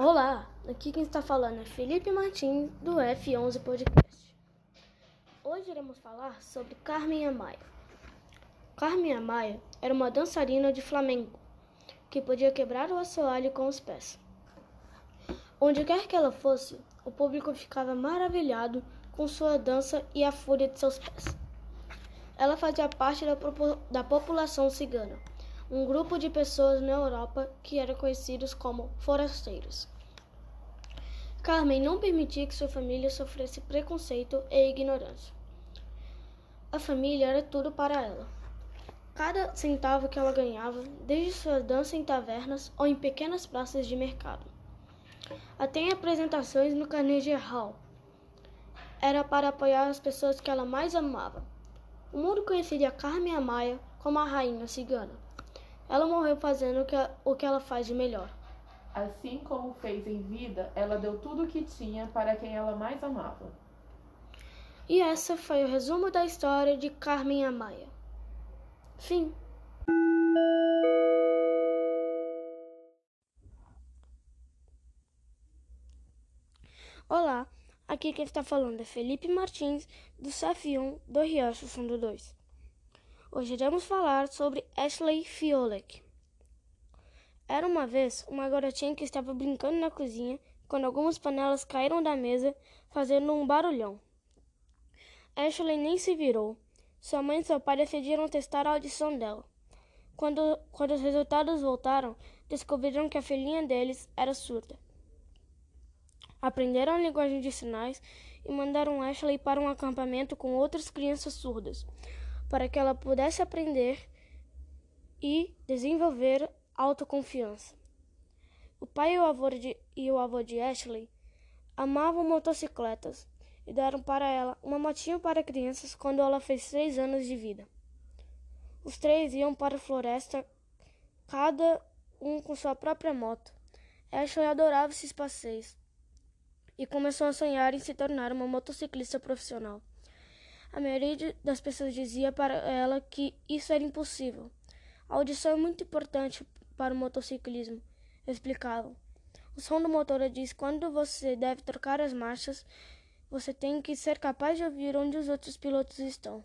Olá, aqui quem está falando é Felipe Martins do F11 Podcast. Hoje iremos falar sobre Carmen Amaya. Carmen Amaya era uma dançarina de flamengo que podia quebrar o assoalho com os pés. Onde quer que ela fosse, o público ficava maravilhado com sua dança e a fúria de seus pés. Ela fazia parte da, da população cigana um grupo de pessoas na Europa que eram conhecidos como forasteiros. Carmen não permitia que sua família sofresse preconceito e ignorância. A família era tudo para ela. Cada centavo que ela ganhava, desde sua dança em tavernas ou em pequenas praças de mercado, até em apresentações no Carnegie Hall, era para apoiar as pessoas que ela mais amava. O mundo conhecia Carmen Amaya como a rainha cigana. Ela morreu fazendo o que, o que ela faz de melhor. Assim como fez em vida, ela deu tudo o que tinha para quem ela mais amava. E essa foi o resumo da história de Carmen Amaya. Fim. Olá, aqui quem está falando é Felipe Martins, do CF1 do Riacho Fundo 2. Hoje iremos falar sobre Ashley Fiolek. Era uma vez uma garotinha que estava brincando na cozinha quando algumas panelas caíram da mesa, fazendo um barulhão. Ashley nem se virou. Sua mãe e seu pai decidiram testar a audição dela. Quando, quando os resultados voltaram, descobriram que a filhinha deles era surda. Aprenderam a linguagem de sinais e mandaram Ashley para um acampamento com outras crianças surdas para que ela pudesse aprender e desenvolver autoconfiança. O pai e o avô de, e o avô de Ashley amavam motocicletas e deram para ela uma motinha para crianças quando ela fez três anos de vida. Os três iam para a floresta, cada um com sua própria moto. Ashley adorava esses passeios e começou a sonhar em se tornar uma motociclista profissional. A maioria das pessoas dizia para ela que isso era impossível. A audição é muito importante para o motociclismo, explicavam. O som do motor diz quando você deve trocar as marchas. Você tem que ser capaz de ouvir onde os outros pilotos estão.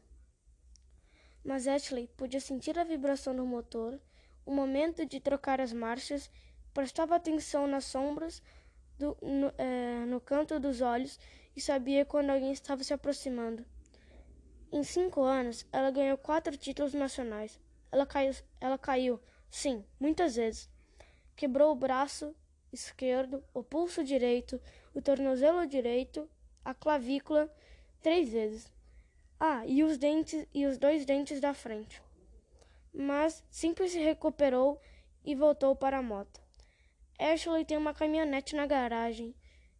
Mas Ashley podia sentir a vibração do motor, o momento de trocar as marchas, prestava atenção nas sombras do, no, é, no canto dos olhos e sabia quando alguém estava se aproximando. Em cinco anos, ela ganhou quatro títulos nacionais. Ela caiu, ela caiu, sim, muitas vezes. Quebrou o braço esquerdo, o pulso direito, o tornozelo direito, a clavícula três vezes. Ah, e os dentes e os dois dentes da frente. Mas sempre se recuperou e voltou para a moto. Ashley tem uma caminhonete na garagem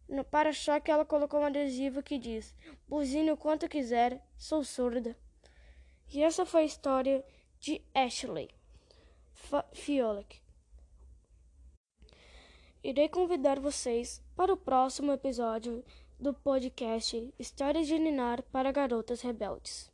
no para-choque ela colocou um adesivo que diz: Buzine o quanto quiser, sou surda. E essa foi a história de Ashley Fiolek. Irei convidar vocês para o próximo episódio do podcast Histórias de Ninar para Garotas Rebeldes.